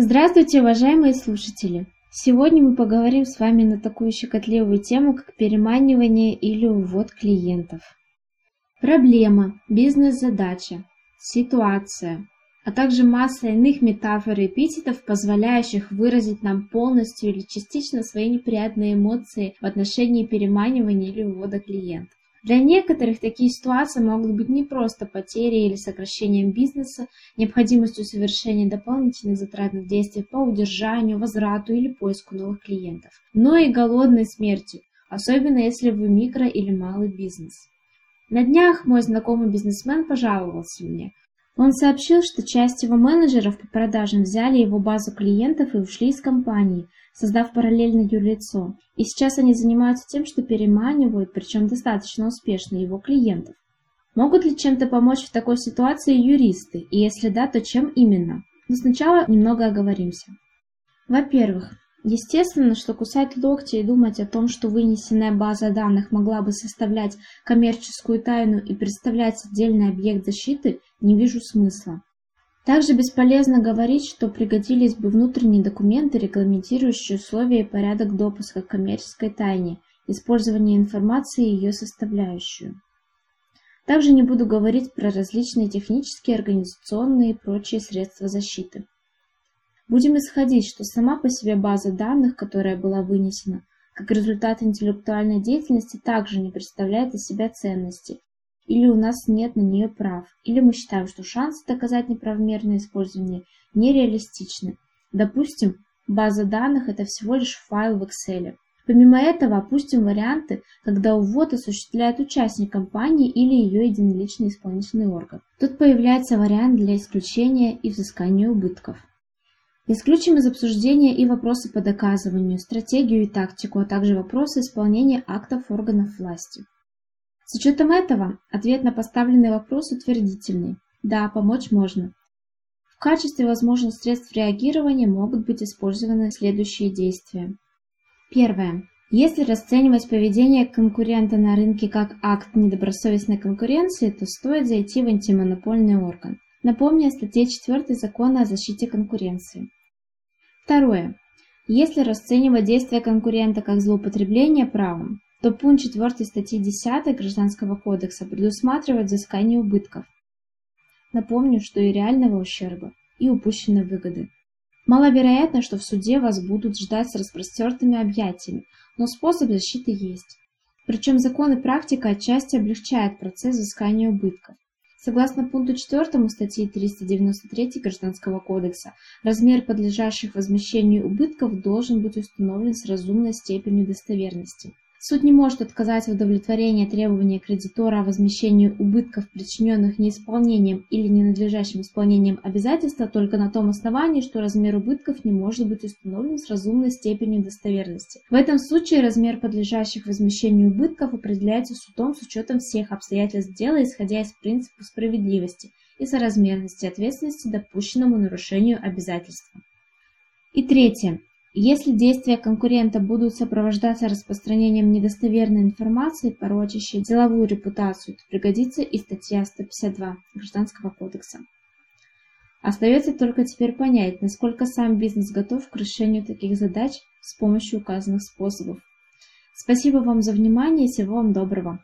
Здравствуйте, уважаемые слушатели! Сегодня мы поговорим с вами на такую щекотливую тему, как переманивание или увод клиентов. Проблема, бизнес-задача, ситуация, а также масса иных метафор и эпитетов, позволяющих выразить нам полностью или частично свои неприятные эмоции в отношении переманивания или увода клиентов. Для некоторых такие ситуации могут быть не просто потерей или сокращением бизнеса, необходимостью совершения дополнительных затратных действий по удержанию, возврату или поиску новых клиентов, но и голодной смертью, особенно если вы микро или малый бизнес. На днях мой знакомый бизнесмен пожаловался мне. Он сообщил, что часть его менеджеров по продажам взяли его базу клиентов и ушли из компании, создав параллельное юрлицо. И сейчас они занимаются тем, что переманивают, причем достаточно успешно, его клиентов. Могут ли чем-то помочь в такой ситуации юристы? И если да, то чем именно? Но сначала немного оговоримся. Во-первых, естественно, что кусать локти и думать о том, что вынесенная база данных могла бы составлять коммерческую тайну и представлять отдельный объект защиты, не вижу смысла. Также бесполезно говорить, что пригодились бы внутренние документы, регламентирующие условия и порядок допуска к коммерческой тайне, использование информации и ее составляющую. Также не буду говорить про различные технические, организационные и прочие средства защиты. Будем исходить, что сама по себе база данных, которая была вынесена, как результат интеллектуальной деятельности, также не представляет из себя ценности или у нас нет на нее прав, или мы считаем, что шансы доказать неправомерное использование нереалистичны. Допустим, база данных – это всего лишь файл в Excel. Помимо этого, опустим варианты, когда увод осуществляет участник компании или ее единоличный исполнительный орган. Тут появляется вариант для исключения и взыскания убытков. Исключим из обсуждения и вопросы по доказыванию, стратегию и тактику, а также вопросы исполнения актов органов власти. С учетом этого, ответ на поставленный вопрос утвердительный. Да, помочь можно. В качестве возможных средств реагирования могут быть использованы следующие действия. Первое. Если расценивать поведение конкурента на рынке как акт недобросовестной конкуренции, то стоит зайти в антимонопольный орган. Напомню о статье 4 Закона о защите конкуренции. Второе. Если расценивать действия конкурента как злоупотребление правом, то пункт 4 статьи 10 Гражданского кодекса предусматривает взыскание убытков. Напомню, что и реального ущерба, и упущенной выгоды. Маловероятно, что в суде вас будут ждать с распростертыми объятиями, но способ защиты есть. Причем закон и практика отчасти облегчают процесс взыскания убытков. Согласно пункту 4 статьи 393 Гражданского кодекса, размер подлежащих возмещению убытков должен быть установлен с разумной степенью достоверности. Суд не может отказать в удовлетворении требования кредитора о возмещении убытков, причиненных неисполнением или ненадлежащим исполнением обязательства только на том основании, что размер убытков не может быть установлен с разумной степенью достоверности. В этом случае размер подлежащих возмещению убытков определяется судом с учетом всех обстоятельств дела, исходя из принципа справедливости и соразмерности ответственности допущенному нарушению обязательства. И третье. Если действия конкурента будут сопровождаться распространением недостоверной информации, порочащей деловую репутацию, то пригодится и статья 152 Гражданского кодекса. Остается только теперь понять, насколько сам бизнес готов к решению таких задач с помощью указанных способов. Спасибо вам за внимание и всего вам доброго.